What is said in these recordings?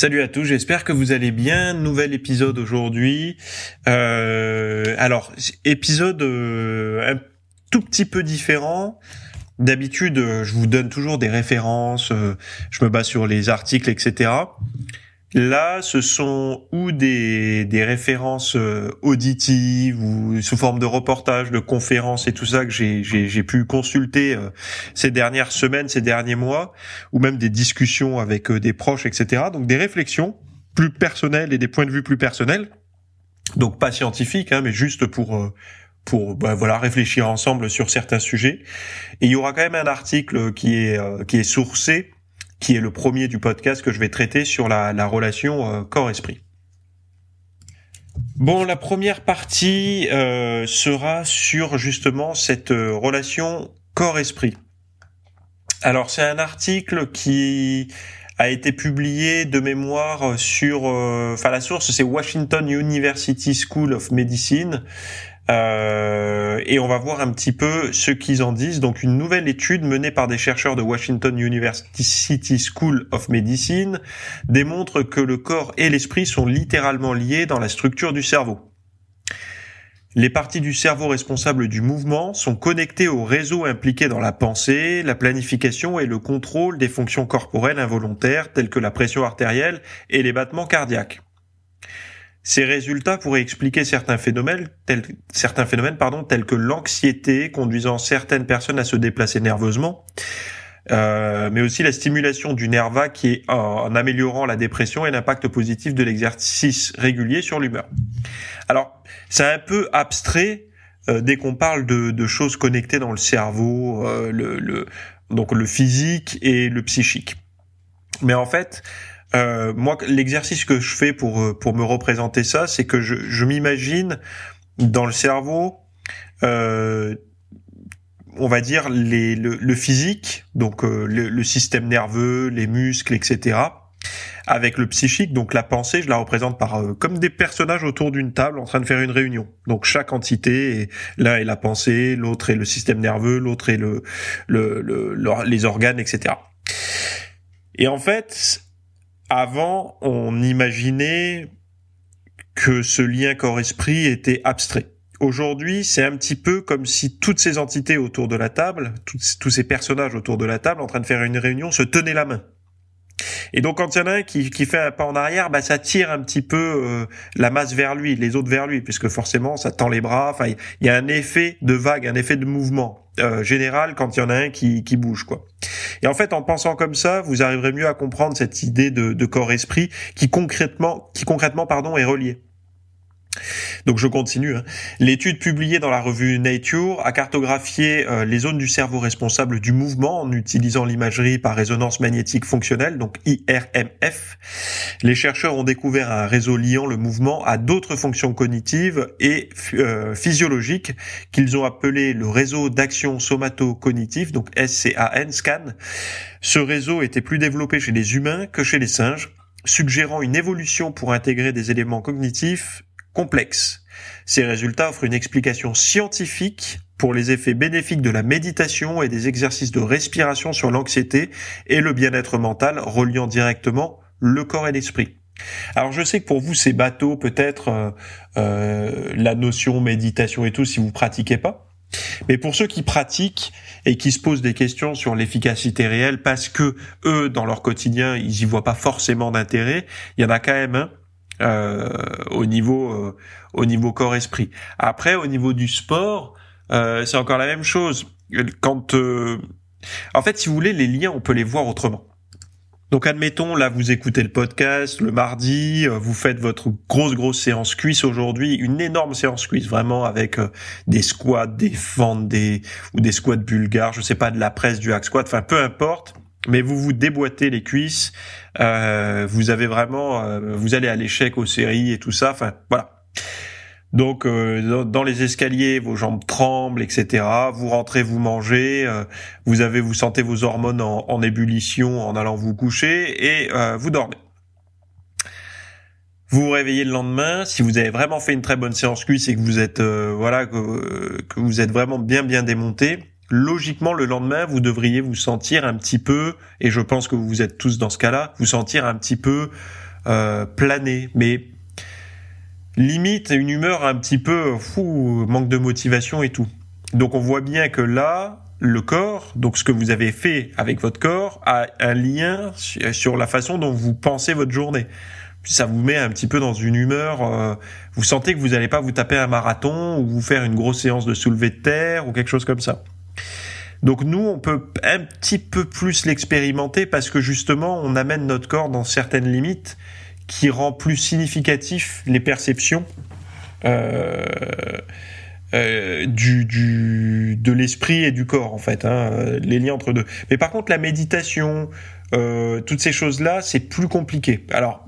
Salut à tous, j'espère que vous allez bien. Nouvel épisode aujourd'hui. Euh, alors, épisode euh, un tout petit peu différent. D'habitude, je vous donne toujours des références, euh, je me base sur les articles, etc. Là, ce sont ou des, des références euh, auditives ou sous forme de reportages, de conférences et tout ça que j'ai pu consulter euh, ces dernières semaines, ces derniers mois, ou même des discussions avec euh, des proches, etc. Donc des réflexions plus personnelles et des points de vue plus personnels. Donc pas scientifiques, hein, mais juste pour pour bah, voilà réfléchir ensemble sur certains sujets. Et il y aura quand même un article qui est qui est sourcé qui est le premier du podcast que je vais traiter sur la, relation euh, corps-esprit. Bon, la première partie euh, sera sur justement cette euh, relation corps-esprit. Alors c'est un article qui a été publié de mémoire sur, enfin la source c'est Washington University School of Medicine euh, et on va voir un petit peu ce qu'ils en disent. Donc une nouvelle étude menée par des chercheurs de Washington University School of Medicine démontre que le corps et l'esprit sont littéralement liés dans la structure du cerveau. Les parties du cerveau responsables du mouvement sont connectées aux réseaux impliqués dans la pensée, la planification et le contrôle des fonctions corporelles involontaires telles que la pression artérielle et les battements cardiaques. Ces résultats pourraient expliquer certains phénomènes, tels, que l'anxiété conduisant certaines personnes à se déplacer nerveusement, euh, mais aussi la stimulation du nerf vague qui est en, améliorant la dépression et l'impact positif de l'exercice régulier sur l'humeur. Alors, c'est un peu abstrait euh, dès qu'on parle de, choses connectées dans le cerveau, euh, donc le physique et le psychique. Mais en fait, euh, moi, l'exercice que je fais pour euh, pour me représenter ça, c'est que je, je m'imagine dans le cerveau, euh, on va dire les, le, physique, donc euh, le, le, système nerveux, les muscles, etc. Avec le psychique, donc la pensée, je la représente par comme des personnages autour d'une table en train de faire une réunion. Donc chaque entité, l'un est la pensée, l'autre est le système nerveux, l'autre est le, le, le, les organes, etc. Et en fait, avant, on imaginait que ce lien corps-esprit était abstrait. Aujourd'hui, c'est un petit peu comme si toutes ces entités autour de la table, tous ces personnages autour de la table en train de faire une réunion se tenaient la main. Et donc quand il y en a un qui, qui fait un pas en arrière, bah ça tire un petit peu euh, la masse vers lui, les autres vers lui, puisque forcément ça tend les bras. Enfin, il y a un effet de vague, un effet de mouvement euh, général quand il y en a un qui, qui bouge, quoi. Et en fait, en pensant comme ça, vous arriverez mieux à comprendre cette idée de, de corps-esprit qui concrètement, qui concrètement, pardon, est reliée. Donc je continue. Hein. L'étude publiée dans la revue Nature a cartographié euh, les zones du cerveau responsables du mouvement en utilisant l'imagerie par résonance magnétique fonctionnelle, donc IRMF. Les chercheurs ont découvert un réseau liant le mouvement à d'autres fonctions cognitives et euh, physiologiques qu'ils ont appelé le réseau d'action somato-cognitif, donc SCAN, SCAN. Ce réseau était plus développé chez les humains que chez les singes suggérant une évolution pour intégrer des éléments cognitifs complexe. Ces résultats offrent une explication scientifique pour les effets bénéfiques de la méditation et des exercices de respiration sur l'anxiété et le bien-être mental reliant directement le corps et l'esprit. Alors je sais que pour vous c'est bateau peut-être euh, euh, la notion méditation et tout si vous pratiquez pas. Mais pour ceux qui pratiquent et qui se posent des questions sur l'efficacité réelle parce que eux dans leur quotidien ils y voient pas forcément d'intérêt, il y en a quand même un au niveau euh, au niveau corps esprit. Après au niveau du sport, euh, c'est encore la même chose. Quand en fait, si vous voulez, les liens, on peut les voir autrement. Donc admettons, là vous écoutez le podcast le mardi, vous faites votre grosse grosse séance cuisse aujourd'hui, une énorme séance cuisse vraiment avec des squats, des fentes, des ou des squats bulgares, je sais pas de la presse, du hack squat, enfin peu importe. Mais vous vous déboîtez les cuisses, euh, vous avez vraiment, euh, vous allez à l'échec aux séries et tout ça. Enfin, voilà. Donc euh, dans les escaliers, vos jambes tremblent, etc. Vous rentrez, vous mangez, vous avez, vous sentez vos hormones en, ébullition en allant vous coucher et vous dormez. Vous vous réveillez le lendemain, si vous avez vraiment fait une très bonne séance cuisse et que vous êtes voilà que, que, vous êtes vraiment bien bien démonté, logiquement le lendemain vous devriez vous sentir un petit peu et je pense que vous êtes tous dans ce cas-là vous sentir un petit peu euh, plané mais limite une humeur un petit peu fou manque de motivation et tout donc on voit bien que là le corps donc ce que vous avez fait avec votre corps a un lien sur la façon dont vous pensez votre journée ça vous met un petit peu dans une humeur. Euh, vous sentez que vous n'allez pas vous taper un marathon ou vous faire une grosse séance de soulevé de terre ou quelque chose comme ça. Donc nous, on peut un petit peu plus l'expérimenter parce que justement, on amène notre corps dans certaines limites qui rend plus significatif les perceptions euh, euh, du, du, de l'esprit et du corps en fait, hein, les liens entre deux. Mais par contre, la méditation, euh, toutes ces choses-là, c'est plus compliqué. Alors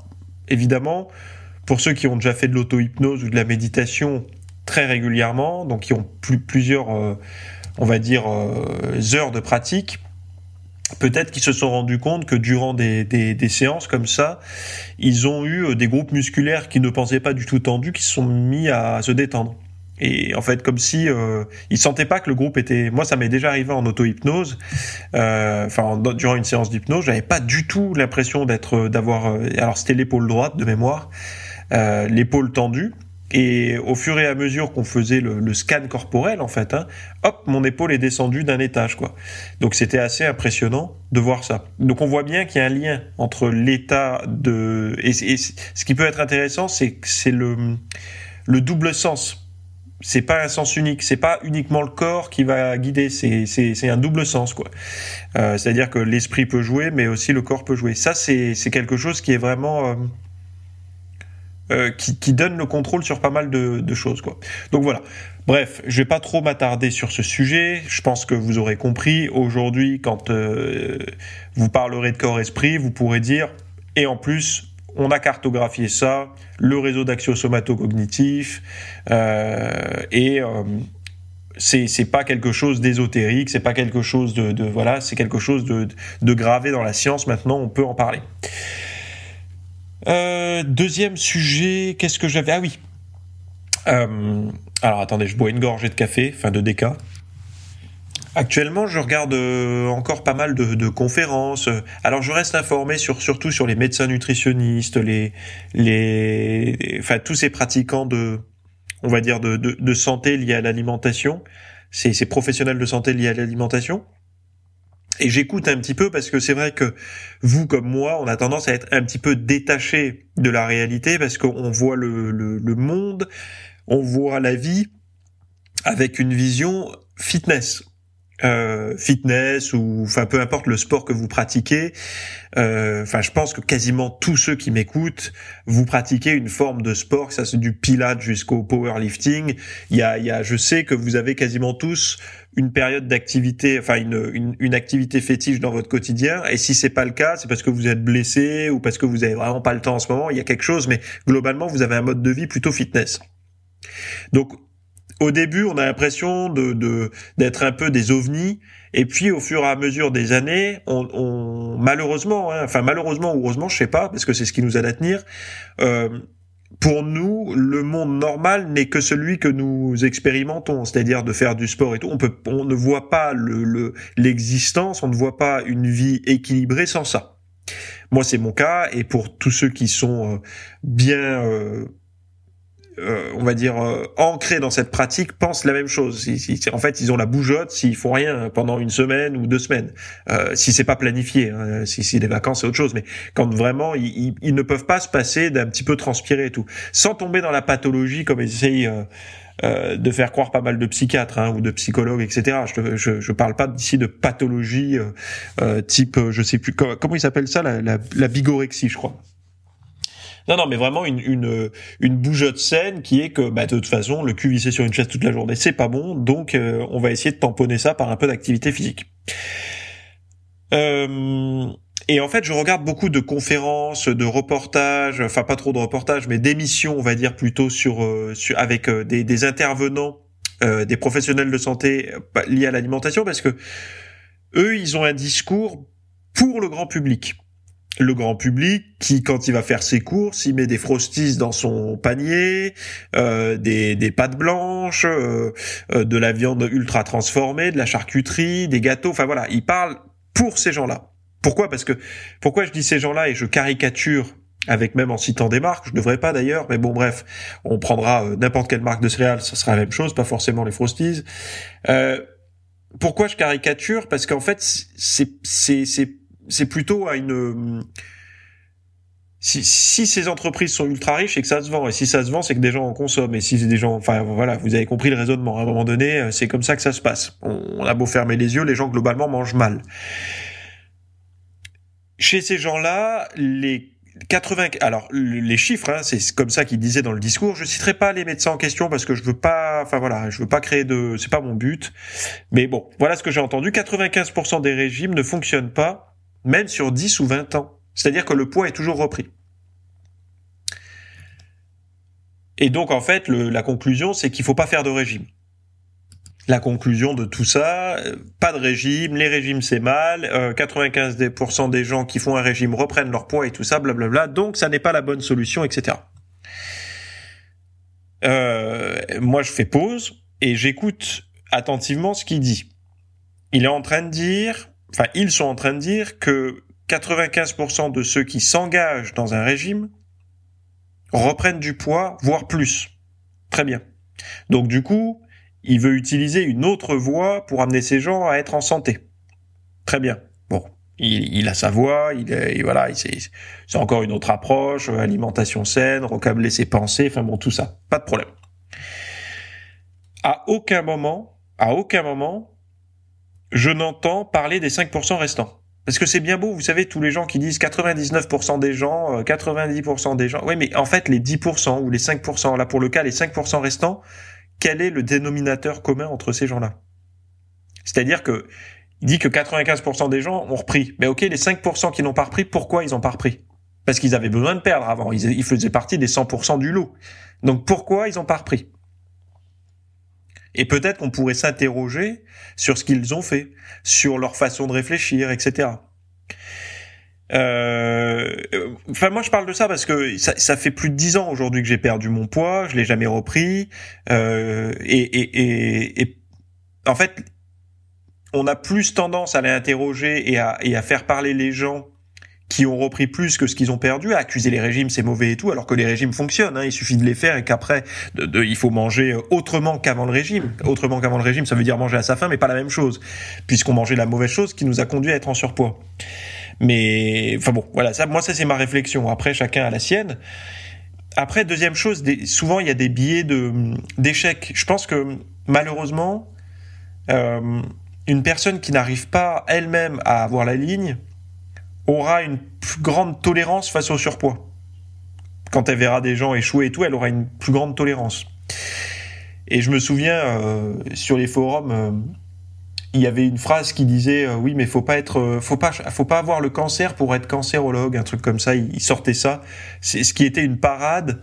évidemment, pour ceux qui ont déjà fait de l'auto-hypnose ou de la méditation très régulièrement, donc qui ont plus, plusieurs euh, on va dire, euh, heures de pratique, peut-être qu'ils se sont rendus compte que durant des, des, séances comme ça, ils ont eu euh, des groupes musculaires qui ne pensaient pas du tout tendus, qui se sont mis à se détendre. Et en fait, comme si euh, ils sentaient pas que le groupe était. Moi, ça m'est déjà arrivé en auto-hypnose. Euh, enfin, durant une séance d'hypnose, j'avais pas du tout l'impression d'être, d'avoir. alors, c'était l'épaule droite de mémoire, l'épaule tendue. Et au fur et à mesure qu'on faisait le, scan corporel, en fait, hein, hop, mon épaule est descendue d'un étage, quoi. Donc c'était assez impressionnant de voir ça. Donc on voit bien qu'il y a un lien entre l'état de et, ce qui peut être intéressant, c'est que c'est le le double sens. C'est pas un sens unique, c'est pas uniquement le corps qui va guider, c'est un double sens quoi. Euh, C'est-à-dire que l'esprit peut jouer, mais aussi le corps peut jouer. Ça c'est quelque chose qui est vraiment euh, euh, qui, donne le contrôle sur pas mal de, choses quoi. Donc voilà. Bref, je vais pas trop m'attarder sur ce sujet. Je pense que vous aurez compris. Aujourd'hui, quand euh, vous parlerez de corps-esprit, vous pourrez dire et en plus, on a cartographié ça, le réseau d'axiosomato-cognitif euh, et euh, c'est pas quelque chose d'ésotérique, c'est pas quelque chose de, voilà, c'est quelque chose de gravé dans la science. Maintenant, on peut en parler. Euh, deuxième sujet, qu'est-ce que j'avais? Ah oui. Euh, alors attendez, je bois une gorgée de café, fin de déca. Actuellement, je regarde euh, encore pas mal de, conférences. Alors, je reste informé sur surtout sur les médecins nutritionnistes, les les, enfin tous ces pratiquants de, on va dire de, de, de santé liés à l'alimentation, ces, ces professionnels de santé liés à l'alimentation. Et j'écoute un petit peu parce que c'est vrai que vous comme moi, on a tendance à être un petit peu détaché de la réalité parce qu'on voit le, le, monde, on voit la vie avec une vision fitness. Euh, fitness ou enfin peu importe le sport que vous pratiquez. Euh, enfin, je pense que quasiment tous ceux qui m'écoutent, vous pratiquez une forme de sport, ça c'est du pilate jusqu'au powerlifting. Il y a, il y a, je sais que vous avez quasiment tous une période d'activité, enfin une, une, une, activité fétiche dans votre quotidien. Et si c'est pas le cas, c'est parce que vous êtes blessé ou parce que vous avez vraiment pas le temps en ce moment. Il y a quelque chose, mais globalement, vous avez un mode de vie plutôt fitness. Donc au début, on a l'impression de d'être un peu des ovnis, et puis au fur et à mesure des années, on, on malheureusement, hein, enfin malheureusement ou heureusement, je sais pas, parce que c'est ce qui nous aide à tenir. Euh, pour nous, le monde normal n'est que celui que nous expérimentons, c'est-à-dire de faire du sport et tout. On peut, on ne voit pas le l'existence, on ne voit pas une vie équilibrée sans ça. Moi, c'est mon cas, et pour tous ceux qui sont euh, bien euh, euh, on va dire euh, ancrés dans cette pratique pensent la même chose. en fait, ils ont la bougeotte s'ils font rien pendant une semaine ou deux semaines, euh, si c'est pas planifié. Hein, si si des vacances c'est autre chose, mais quand vraiment ils, ne peuvent pas se passer d'un petit peu transpirer et tout, sans tomber dans la pathologie comme essayent euh, de faire croire pas mal de psychiatres hein, ou de psychologues, etc. Je, je, je parle pas ici de pathologie type, je sais plus comment, il s'appelle ça, la, la, la bigorexie, je crois. Non, non, mais vraiment une, une, une bougeotte saine qui est que, bah, de toute façon, le cul vissé sur une chaise toute la journée, c'est pas bon, donc euh, on va essayer de tamponner ça par un peu d'activité physique. Euh, et en fait, je regarde beaucoup de conférences, de reportages, enfin pas trop de reportages, mais d'émissions, on va dire plutôt sur, euh, sur avec euh, des, des, intervenants, euh, des professionnels de santé liés à l'alimentation, parce que eux, ils ont un discours pour le grand public. Le grand public qui, quand il va faire ses courses, il met des frosties dans son panier, euh, des, des pâtes blanches, euh, de la viande ultra transformée, de la charcuterie, des gâteaux. Enfin voilà, il parle pour ces gens-là. Pourquoi? Parce que pourquoi je dis ces gens-là et je caricature avec même en citant des marques, je devrais pas d'ailleurs, mais bon bref, on prendra euh, n'importe quelle marque de céréales, ça sera la même chose, pas forcément les Frosties. Euh, pourquoi je caricature? Parce qu'en fait, c'est c'est plutôt à une si, si ces entreprises sont ultra riches, c'est que ça se vend. Et si ça se vend, c'est que des gens en consomment. Et si des gens, enfin voilà, vous avez compris le raisonnement. À un moment donné, euh, c'est comme ça que ça se passe. On, a beau fermer les yeux, les gens globalement mangent mal. Chez ces gens-là, les 80, alors les chiffres, hein, c'est comme ça qu'ils disaient dans le discours. Je citerai pas les médecins en question parce que je veux pas, enfin voilà, je veux pas créer de, c'est pas mon but. Mais bon, voilà ce que j'ai entendu. 95% des régimes ne fonctionnent pas, même sur 10 ou 20 ans. C'est-à-dire que le poids est toujours repris. Et donc en fait, la conclusion, c'est qu'il faut pas faire de régime la conclusion de tout ça, euh, pas de régime, les régimes c'est mal, 95% euh, des gens qui font un régime reprennent leur poids et tout ça, blablabla, donc ça n'est pas la bonne solution, etc. Euh, moi je fais pause et j'écoute attentivement ce qu'il dit. Il est en train de dire, enfin ils sont en train de dire que 95% de ceux qui s'engagent dans un régime reprennent du poids, voire plus. Très bien. Donc du coup, il veut utiliser une autre voie pour amener ces gens à être en santé. Très bien. Bon, il, a sa voix, il est, voilà, c'est encore une autre approche, alimentation saine, recabler ses pensées, enfin bon, tout ça, pas de problème. À aucun moment, à aucun moment, je n'entends parler des 5% restants. Parce que c'est bien beau, vous savez, tous les gens qui disent 99% des gens, 90% euh, des gens. Oui, mais en fait, les 10% ou les 5%, là pour le cas, les 5% restants, quel est le dénominateur commun entre ces gens-là? C'est-à-dire que il dit que 95% des gens ont repris. Mais ok, les 5% qui n'ont pas repris, pourquoi ils n'ont pas repris? Parce qu'ils avaient besoin de perdre avant. Ils, faisaient partie des 100% du lot. Donc pourquoi ils n'ont pas repris? Et peut-être qu'on pourrait s'interroger sur ce qu'ils ont fait, sur leur façon de réfléchir, etc. Euh, enfin, moi, je parle de ça parce que ça, ça fait plus de dix ans aujourd'hui que j'ai perdu mon poids, je l'ai jamais repris, euh, et, et, et, en fait, on a plus tendance à les interroger et à, et à faire parler les gens qui ont repris plus que ce qu'ils ont perdu, accuser les régimes c'est mauvais et tout, alors que les régimes fonctionnent. Hein, il suffit de les faire et qu'après, de, de, il faut manger autrement qu'avant le régime. Autrement qu'avant le régime, ça veut dire manger à sa faim, mais pas la même chose, puisqu'on mangeait la mauvaise chose qui nous a conduit à être en surpoids. Mais enfin bon, voilà, ça, moi ça c'est ma réflexion. Après, chacun a la sienne. Après, deuxième chose, souvent il y a des billets de d'échecs. Je pense que malheureusement, euh, une personne qui n'arrive pas elle-même à avoir la ligne aura une plus grande tolérance face au surpoids. Quand elle verra des gens échouer et tout, elle aura une plus grande tolérance. Et je me souviens euh, sur les forums. Euh, il y avait une phrase qui disait euh, oui mais faut pas être faut pas faut pas avoir le cancer pour être cancérologue un truc comme ça il, sortait ça c'est ce qui était une parade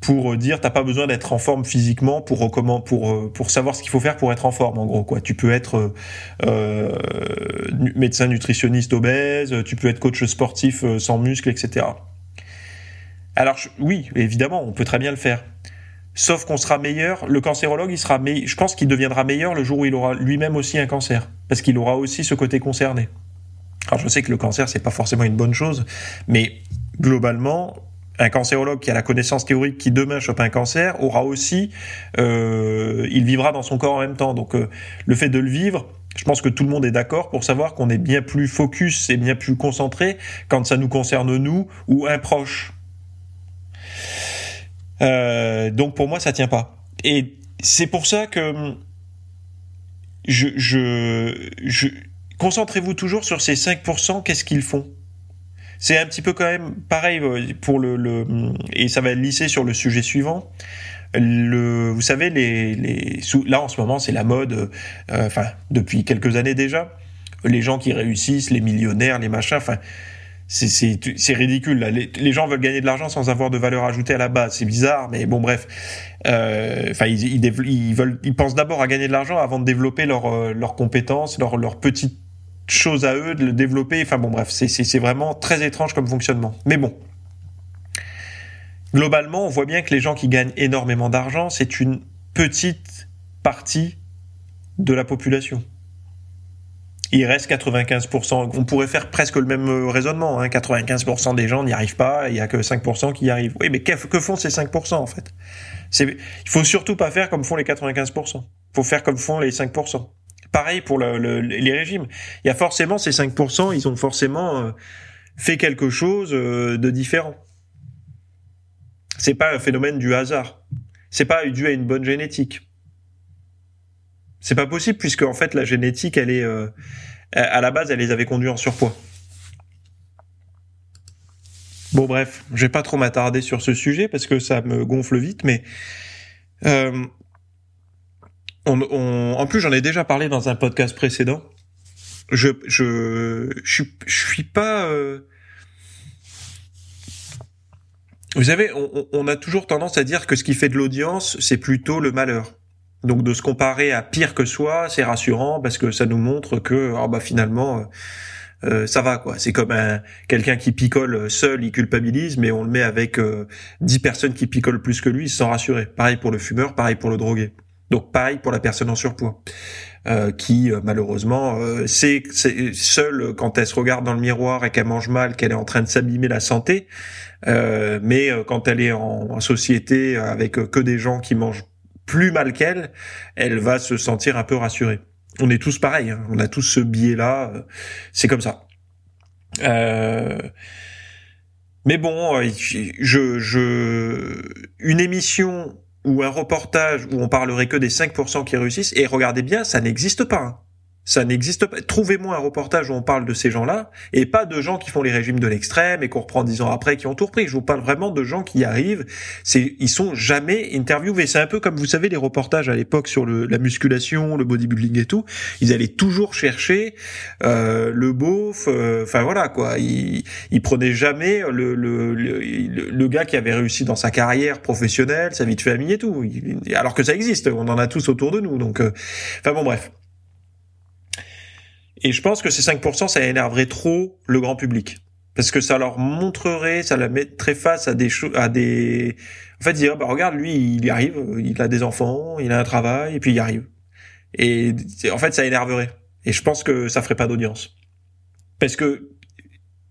pour euh, dire t'as pas besoin d'être en forme physiquement pour comment pour pour savoir ce qu'il faut faire pour être en forme en gros quoi tu peux être euh, médecin nutritionniste obèse tu peux être coach sportif sans muscles etc alors oui évidemment on peut très bien le faire Sauf qu'on sera meilleur, le cancérologue, il sera meilleur, je pense qu'il deviendra meilleur le jour où il aura lui-même aussi un cancer. Parce qu'il aura aussi ce côté concerné. Alors je sais que le cancer, c'est pas forcément une bonne chose, mais globalement, un cancérologue qui a la connaissance théorique qui demain chope un cancer aura aussi, euh, il vivra dans son corps en même temps. Donc euh, le fait de le vivre, je pense que tout le monde est d'accord pour savoir qu'on est bien plus focus et bien plus concentré quand ça nous concerne nous ou un proche. Euh, donc pour moi, ça tient pas. Et c'est pour ça que je, je, je concentrez-vous toujours sur ces 5%, qu'est-ce qu'ils font? C'est un petit peu quand même pareil euh, pour le, le et ça va lisser sur le sujet suivant. Le, vous savez, les, les là en ce moment, c'est la mode, euh, enfin depuis quelques années déjà, les gens qui réussissent, les millionnaires, les machins. Enfin, c'est ridicule. Là. Les, gens veulent gagner de l'argent sans avoir de valeur ajoutée à la base. C'est bizarre, mais bon, bref. Euh, enfin, ils, ils, veulent, ils pensent d'abord à gagner de l'argent avant de développer leurs euh, leurs compétences, leurs leurs petites choses à eux, de le développer. Enfin bon, bref, c'est vraiment très étrange comme fonctionnement. Mais bon, globalement, on voit bien que les gens qui gagnent énormément d'argent, c'est une petite partie de la population il reste 95%. On pourrait faire presque le même euh, raisonnement. Hein. 95% des gens n'y arrivent pas, il y a que 5% qui y arrivent. Oui, mais que, font ces 5% en fait? Il faut surtout pas faire comme font les 95%. Il faut faire comme font les 5%. Pareil pour les régimes. Il y a forcément ces 5%, ils ont forcément euh, fait quelque chose euh, de différent. C'est pas un phénomène du hasard. C'est pas dû à une bonne génétique. C'est pas possible puisque en fait la génétique, elle est euh, à la base, elle les avait conduits en surpoids. Bon bref, je vais pas trop m'attarder sur ce sujet parce que ça me gonfle vite, mais euh, en plus j'en ai déjà parlé dans un podcast précédent. Je je je, suis pas euh, vous savez, on, on, a toujours tendance à dire que ce qui fait de l'audience, c'est plutôt le malheur. Donc de se comparer à pire que soi, c'est rassurant parce que ça nous montre que oh bah finalement euh, euh, ça va quoi. C'est comme un quelqu'un qui picole seul, il culpabilise, mais on le met avec euh, dix personnes qui picolent plus que lui, il se sent rassuré. Pareil pour le fumeur, pareil pour le drogué. Donc pareil pour la personne en surpoids, qui malheureusement c'est seule quand elle se regarde dans le miroir et qu'elle mange mal, qu'elle est en train de s'abîmer la santé. mais quand elle est en, en société avec que des gens qui mangent plus mal qu'elle, elle va se sentir un peu rassurée. On est tous pareils, hein. on a tous ce biais-là, euh, c'est comme ça. Euh... Mais bon, euh, je, je, une émission ou un reportage où on parlerait que des 5% qui réussissent, et regardez bien, ça n'existe pas. Ça n'existe pas. Trouvez-moi un reportage où on parle de ces gens-là et pas de gens qui font les régimes de l'extrême et qu'on reprend dix ans après qui ont tout repris. Je vous parle vraiment de gens qui arrivent. C'est, ils sont jamais interviewés. C'est un peu comme vous savez les reportages à l'époque sur le, la musculation, le bodybuilding et tout. Ils allaient toujours chercher euh, le beauf. Euh, enfin voilà quoi. Ils, ils prenaient jamais le, le, le, le, gars qui avait réussi dans sa carrière professionnelle, sa vie de famille et tout. Alors que ça existe. On en a tous autour de nous. Donc, euh, enfin bon bref. Et je pense que ces 5%, ça énerverait trop le grand public. Parce que ça leur montrerait, ça la mettrait face à des choses, à des, en fait, dire, bah, regarde, lui, il y arrive, il a des enfants, il a un travail, et puis il y arrive. Et, en fait, ça énerverait. Et je pense que ça ferait pas d'audience. Parce que,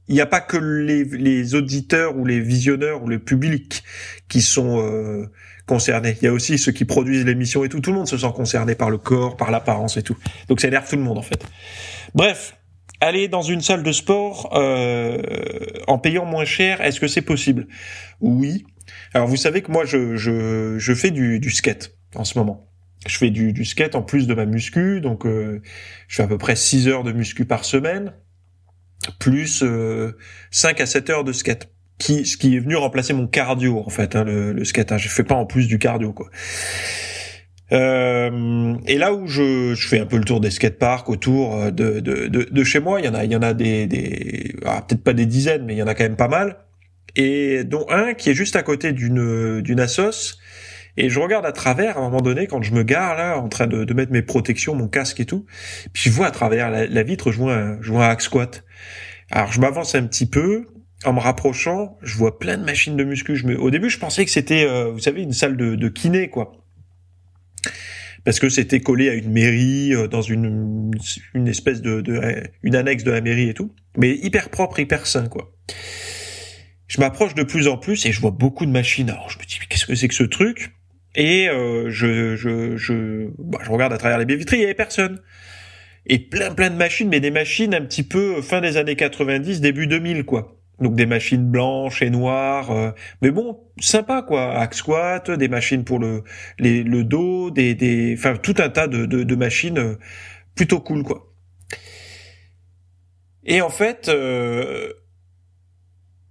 il n'y a pas que les, les, auditeurs ou les visionneurs ou le public qui sont euh, concernés. Il y a aussi ceux qui produisent l'émission et tout. Tout le monde se sent concerné par le corps, par l'apparence et tout. Donc ça énerve tout le monde en fait. Bref, aller dans une salle de sport euh, en payant moins cher, est-ce que c'est possible? Oui. Alors vous savez que moi je, je, je fais du, du skate en ce moment. Je fais du, du skate en plus de ma muscu, donc euh, je fais à peu près 6 heures de muscu par semaine, plus euh, 5 à 7 heures de skate. Qui, ce qui est venu remplacer mon cardio en fait, hein, le, le skate. Hein. Je fais pas en plus du cardio quoi. Euh, et là où je, je, fais un peu le tour des skateparks autour euh, de, de, de, de, chez moi, il y en a, il y en a des, des ah, peut-être pas des dizaines, mais il y en a quand même pas mal. Et dont un qui est juste à côté d'une d'une assos. Et je regarde à travers à un moment donné quand je me gare là, en train de, de mettre mes protections, mon casque et tout. Puis je vois à travers la, vitre, je vois un, je vois un hack squat. Alors je m'avance un petit peu. En me rapprochant, je vois plein de machines de muscu. Je me... Au début, je pensais que c'était, euh, vous savez, une salle de, de kiné, quoi parce que c'était collé à une mairie euh, dans une une espèce de, de une annexe de la mairie et tout, mais hyper propre, hyper sain quoi. Je m'approche de plus en plus et je vois beaucoup de machines. Alors je me dis qu'est-ce que c'est que ce truc? Et euh, je je je bah, je regarde à travers les baies vitrées, il y avait personne. Et plein plein de machines, mais des machines un petit peu fin des années 90, début 2000 quoi. Donc des machines blanches et noires, euh, mais bon, sympa quoi. Hack squat, des machines pour le le dos, des des, enfin tout un tas de de, de machines euh, plutôt cool quoi. Et en fait, euh,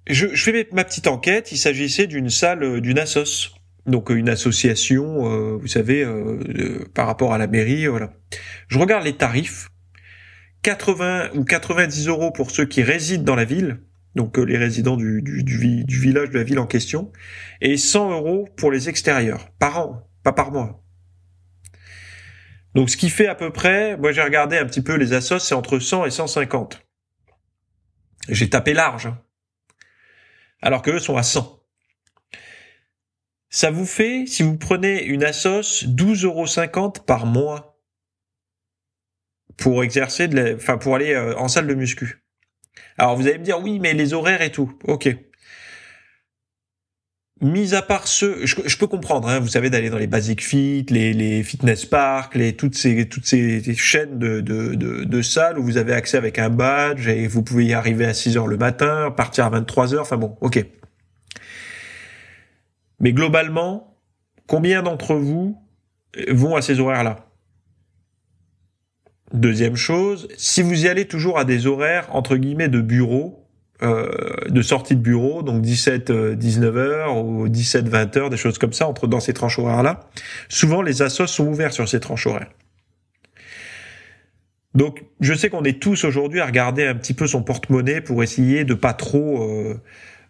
je, je, fais ma petite enquête. Il s'agissait d'une salle d'une assos, donc une association, vous savez, par rapport à la mairie, voilà. Je regarde les tarifs 80 ou 90 euros pour ceux qui résident dans la ville, donc les résidents du, du, du, village de la ville en question, et 100 euros pour les extérieurs, par an, pas par mois. Donc ce qui fait à peu près, moi j'ai regardé un petit peu les assos, c'est entre 100 et 150. J'ai tapé large. Hein. Alors que eux sont à 100. Ça vous fait, si vous prenez une assos, 12,50 euros par mois pour exercer, de enfin pour aller euh, en salle de muscu. Alors vous allez me dire oui, mais les horaires et tout. Ok mis à part ce, je, peux comprendre, hein, vous savez, d'aller dans les Basic Fit, les, Fitness Park, les toutes ces toutes ces chaînes de, de, de, de, salles où vous avez accès avec un badge et vous pouvez y arriver à 6 heures le matin, partir à 23 heures. Enfin bon, ok. Mais globalement, combien d'entre vous vont à ces horaires-là? Deuxième chose, si vous y allez toujours à des horaires entre guillemets de bureau, euh, de sortie de bureau, donc 17 19 euh, heures ou 17 20 heures, des choses comme ça entre dans ces tranches horaires là. Souvent les assos sont ouverts sur ces tranches horaires. Donc je sais qu'on est tous aujourd'hui à regarder un petit peu son porte-monnaie pour essayer de pas trop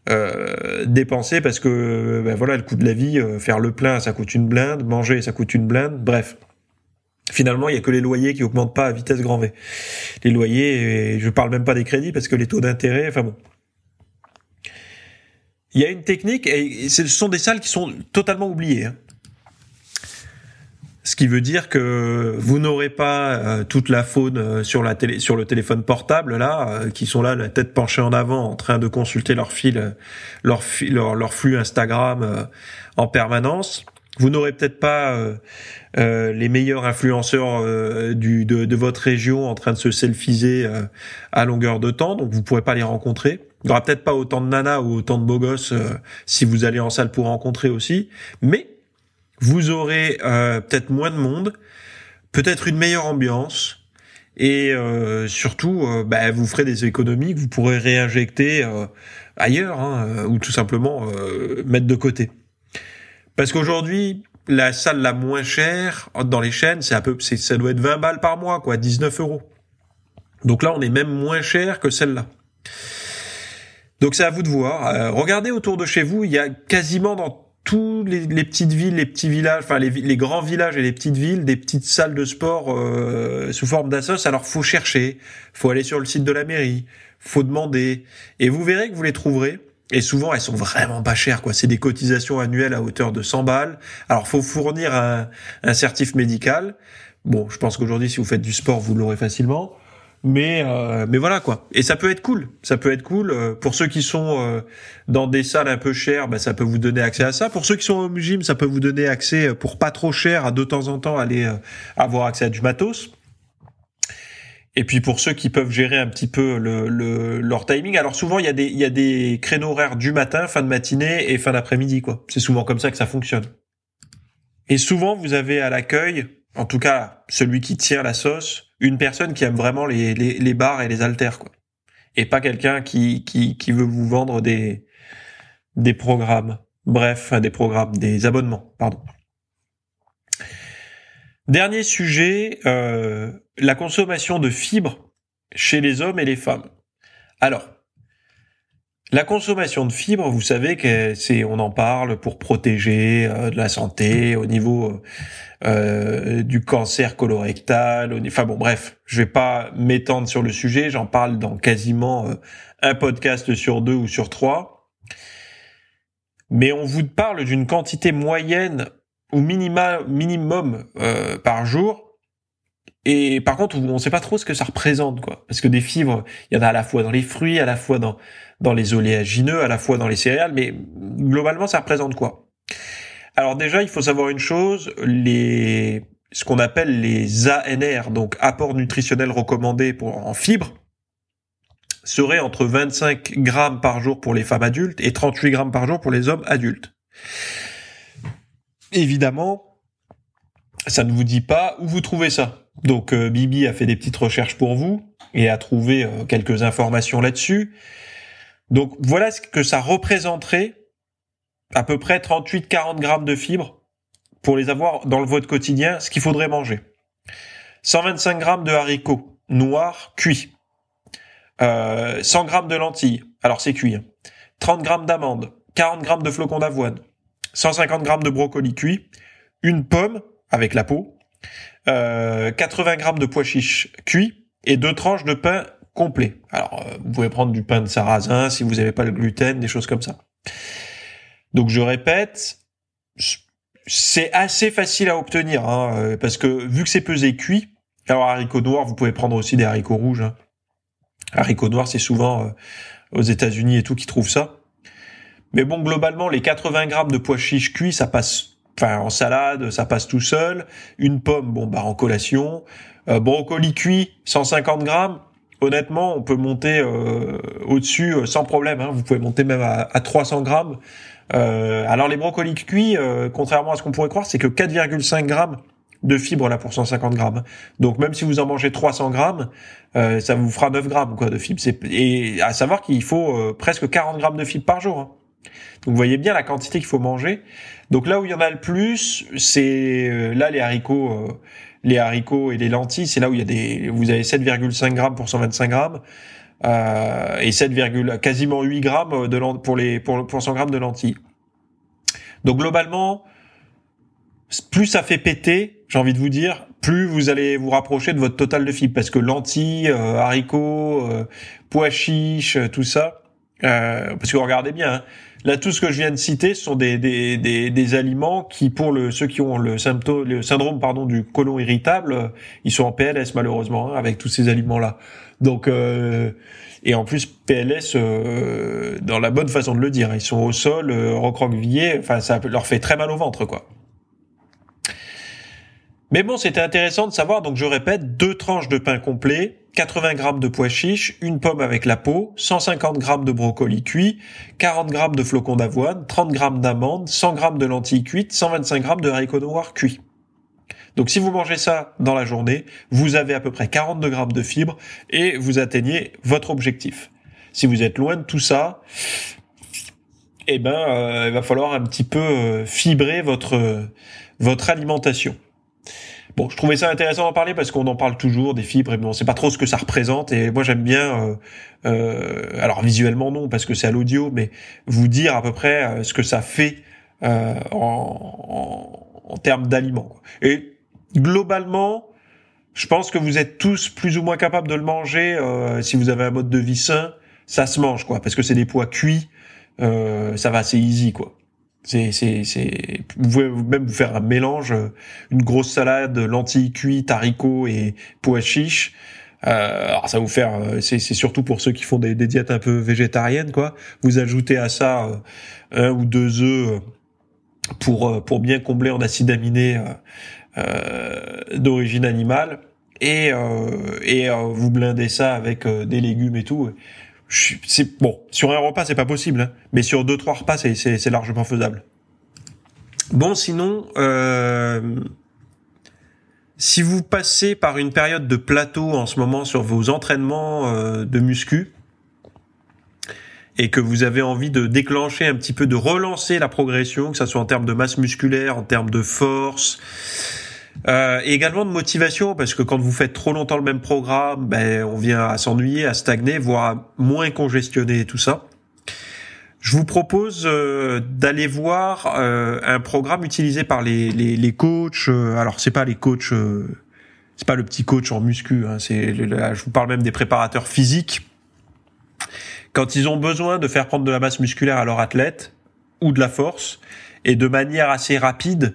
euh, dépenser parce que ben voilà le coût de la vie, faire le plein ça coûte une blinde, manger ça coûte une blinde, bref. Finalement, il y a que les loyers qui augmentent pas à vitesse grand V. Les loyers, je parle même pas des crédits parce que les taux d'intérêt, enfin bon. Il y a une technique et ce sont des salles qui sont totalement oubliées. Hein. Ce qui veut dire que vous n'aurez pas euh, toute la faune euh, sur la télé, sur le téléphone portable là, euh, qui sont là la tête penchée en avant, en train de consulter leur fil, leur flux Instagram en permanence. Vous n'aurez peut-être pas euh, euh, les meilleurs influenceurs euh, du, de, votre région en train de se selfiser à longueur de temps, donc vous pourrez pas les rencontrer. Il y aura peut-être pas autant de nanas ou autant de beaux gosses si vous allez en salle pour rencontrer aussi, mais vous aurez peut-être moins de monde, peut-être une meilleure ambiance, et surtout, bah, vous ferez des économies que vous pourrez réinjecter ailleurs, hein, ou tout simplement mettre de côté. Parce qu'aujourd'hui, la salle la moins chère dans les chaînes, c'est un peu, c'est, ça doit être 20 balles par mois, quoi, 19 euros. Donc là, on est même moins cher que celle-là. Donc c'est à vous de voir. Euh, regardez autour de chez vous, il y a quasiment dans tous les, petites villes, les petits villages, enfin les, les, grands villages et les petites villes, des petites salles de sport euh, sous forme d'assos. Alors faut chercher, faut aller sur le site de la mairie, faut demander, et vous verrez que vous les trouverez. Et souvent, elles sont vraiment pas chères, quoi. C'est des cotisations annuelles à hauteur de 100 balles. Alors, faut fournir un, un certif médical. Bon, je pense qu'aujourd'hui, si vous faites du sport, vous l'aurez facilement. Mais euh, mais voilà quoi. Et ça peut être cool. Ça peut être cool euh, pour ceux qui sont euh, dans des salles un peu chères. Bah, ça peut vous donner accès à ça. Pour ceux qui sont au gym, ça peut vous donner accès pour pas trop cher à de temps en temps aller avoir accès à du matos. Et puis pour ceux qui peuvent gérer un petit peu le, le, leur timing, alors souvent il y a des il y a des créneaux horaires du matin, fin de matinée et fin d'après-midi quoi. C'est souvent comme ça que ça fonctionne. Et souvent vous avez à l'accueil, en tout cas celui qui tient la sauce, une personne qui aime vraiment les les, les bars et les haltères quoi. Et pas quelqu'un qui qui qui veut vous vendre des des programmes. Bref, des programmes, des abonnements, pardon. Dernier sujet, euh, la consommation de fibres chez les hommes et les femmes. Alors, la consommation de fibres, vous savez que c'est, on en parle pour protéger euh, de la santé au niveau euh, du cancer colorectal. enfin bon, bref, je vais pas m'étendre sur le sujet. J'en parle dans quasiment un podcast sur deux ou sur trois. Mais on vous parle d'une quantité moyenne au minima, minimum euh, par jour. Et par contre, on ne sait pas trop ce que ça représente, quoi. Parce que des fibres, il y en a à la fois dans les fruits, à la fois dans dans les oléagineux, à la fois dans les céréales, mais globalement, ça représente quoi? Alors déjà, il faut savoir une chose les ce qu'on appelle les ANR, donc apports nutritionnels recommandés pour en fibres, serait entre 25 grammes par jour pour les femmes adultes et 38 grammes par jour pour les hommes adultes. Évidemment, ça ne vous dit pas où vous trouvez ça. Donc euh, Bibi a fait des petites recherches pour vous et a trouvé euh, quelques informations là-dessus. Donc voilà ce que ça représenterait à peu près 38-40 grammes de fibres pour les avoir dans le votre quotidien, ce qu'il faudrait manger. 125 grammes de haricots, noirs cuits. 100 euh, grammes de lentilles, alors c'est cuit. 30 hein. grammes d'amandes, 40 grammes de flocons d'avoine, 150 grammes de brocoli cuit, une pomme avec la peau, 80 euh, grammes de pois chiches cuits et deux tranches de pain complet. Alors, euh, vous pouvez prendre du pain de sarrasin si vous n'avez pas le gluten, des choses comme ça. Donc, je répète, c'est assez facile à obtenir, hein, euh, parce que vu que c'est pesé cuit, alors haricots noirs, vous pouvez prendre aussi des haricots rouges. Hein. Haricots noirs, c'est souvent aux États-Unis et tout qui trouvent ça. Mais bon, globalement, les 80 grammes de pois chiches cuits, ça passe enfin en salade, ça passe tout seul. Une pomme, bon bah en collation. Euh, brocoli cuit, 150 grammes. Honnêtement, on peut monter euh, au-dessus euh, sans problème. Hein. Vous pouvez monter même à, 300 grammes. alors les brocolis cuits, contrairement à ce qu'on pourrait croire, c'est que 4,5 grammes de fibres là pour 150 grammes. Donc même si vous en mangez 300 grammes, ça vous fera 9 grammes quoi de fibres. Et à savoir qu'il faut presque 40 grammes de fibres par jour. Hein. Donc vous voyez bien la quantité qu'il faut manger. Donc là où il y en a le plus, c'est euh, là les haricots, euh, les haricots et les lentilles, c'est là où il y a des, vous avez 7,5 grammes pour 125 grammes euh, et 7, quasiment 8 grammes de pour les pour, pour 100 grammes de lentilles. Donc globalement, plus ça fait péter, j'ai envie de vous dire, plus vous allez vous rapprocher de votre total de fibres parce que lentilles, haricots, pois chiches, tout ça. parce que regardez bien, hein, Là, tout ce que je viens de citer, sont des, des, des, des aliments qui, pour le, ceux qui ont le, symptôme, le syndrome pardon, du côlon irritable, ils sont en PLS malheureusement hein, avec tous ces aliments-là. Donc, euh, et en plus PLS euh, dans la bonne façon de le dire, ils sont au sol, euh, recroquevillés. Enfin, ça leur fait très mal au ventre, quoi. Mais bon, c'était intéressant de savoir. Donc, je répète, deux tranches de pain complet 80 grammes de pois chiches, une pomme avec la peau, 150 grammes de brocoli cuit, 40 grammes de flocons d'avoine, 30 grammes d'amandes, 100 grammes de lentilles cuites, 125 grammes de haricots noirs cuits. Donc si vous mangez ça dans la journée, vous avez à peu près 42 grammes de fibres et vous atteignez votre objectif. Si vous êtes loin de tout ça, eh ben, euh, il va falloir un petit peu euh, fibrer votre votre alimentation. Bon, je trouvais ça intéressant d'en parler parce qu'on en parle toujours des fibres et bon, on sait pas trop ce que ça représente et moi j'aime bien, euh, euh, alors visuellement non parce que c'est à l'audio, mais vous dire à peu près euh, ce que ça fait euh, en, en, en, termes d'aliments. Et globalement, je pense que vous êtes tous plus ou moins capables de le manger euh, si vous avez un mode de vie sain, ça se mange quoi, parce que c'est des pois cuits, ça va assez easy quoi. C'est, c'est, c'est, vous pouvez même vous faire un mélange, euh, une grosse salade, lentilles cuites, haricots et pois chiches. Euh, alors ça vous faire, euh, c'est, c'est surtout pour ceux qui font des, diètes un peu végétariennes, quoi. Vous ajoutez à ça euh, un ou deux œufs pour pour bien combler en acides aminés d'origine animale et et vous blindez ça avec des légumes et tout c'est bon sur un repas c'est pas possible, hein, mais sur deux trois repas c'est largement faisable. Bon sinon, euh, si vous passez par une période de plateau en ce moment sur vos entraînements euh, de muscu et que vous avez envie de déclencher un petit peu, de relancer la progression, que ça soit en termes de masse musculaire, en termes de force, euh, et également de motivation, parce que quand vous faites trop longtemps le même programme, ben, on vient à s'ennuyer, à stagner, voire à moins congestionner et tout ça. Je vous propose euh, d'aller voir euh, un programme utilisé par les, les, les coachs. alors c'est pas les coachs, c'est pas le petit coach en muscu. Hein, c'est je vous parle même des préparateurs physiques. Quand ils ont besoin de faire prendre de la masse musculaire à leur athlète ou de la force et de manière assez rapide,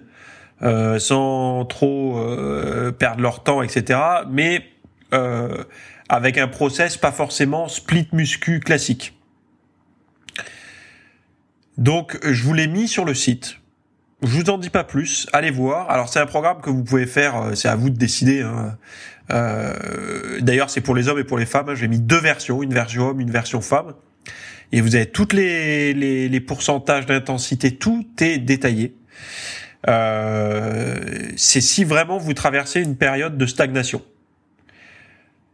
euh, sans trop euh, perdre leur temps, etc. Mais euh, avec un process pas forcément split muscu classique. Donc je vous l'ai mis sur le site. Je vous en dis pas plus. Allez voir. Alors c'est un programme que vous pouvez faire. C'est à vous de décider. Hein. Euh, D'ailleurs c'est pour les hommes et pour les femmes. J'ai mis deux versions, une version homme, une version femme. Et vous avez toutes les, les, les pourcentages d'intensité. Tout est détaillé. Euh, c'est si vraiment vous traversez une période de stagnation.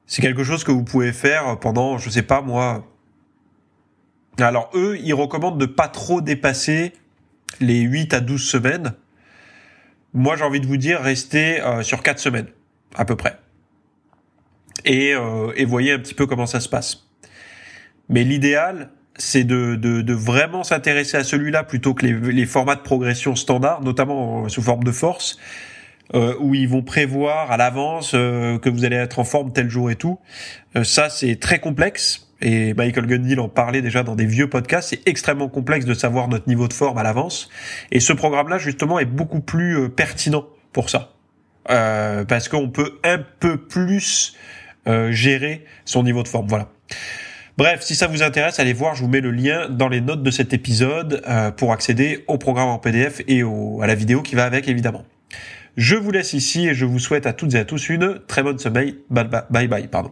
C'est quelque chose que vous pouvez faire pendant, je sais pas moi. Alors eux, ils recommandent de pas trop dépasser les 8 à 12 semaines. Moi, j'ai envie de vous dire, restez euh, sur 4 semaines, à peu près. et, et voyez un petit peu comment ça se passe. Mais l'idéal, c'est de, de, de, vraiment s'intéresser à celui-là plutôt que les, les, formats de progression standards, notamment sous forme de force, euh, où ils vont prévoir à l'avance euh, que vous allez être en forme tel jour et tout. Euh, ça, c'est très complexe. Et Michael Gundil en parlait déjà dans des vieux podcasts. C'est extrêmement complexe de savoir notre niveau de forme à l'avance. Et ce programme-là, justement, est beaucoup plus euh, pertinent pour ça. parce qu'on peut un peu plus gérer son niveau de forme. Voilà. Bref, si ça vous intéresse, allez voir, je vous mets le lien dans les notes de cet épisode euh, pour accéder au programme en PDF et à la vidéo qui va avec, évidemment. Je vous laisse ici et je vous souhaite à toutes et à tous une très bonne bye, bye, bye pardon.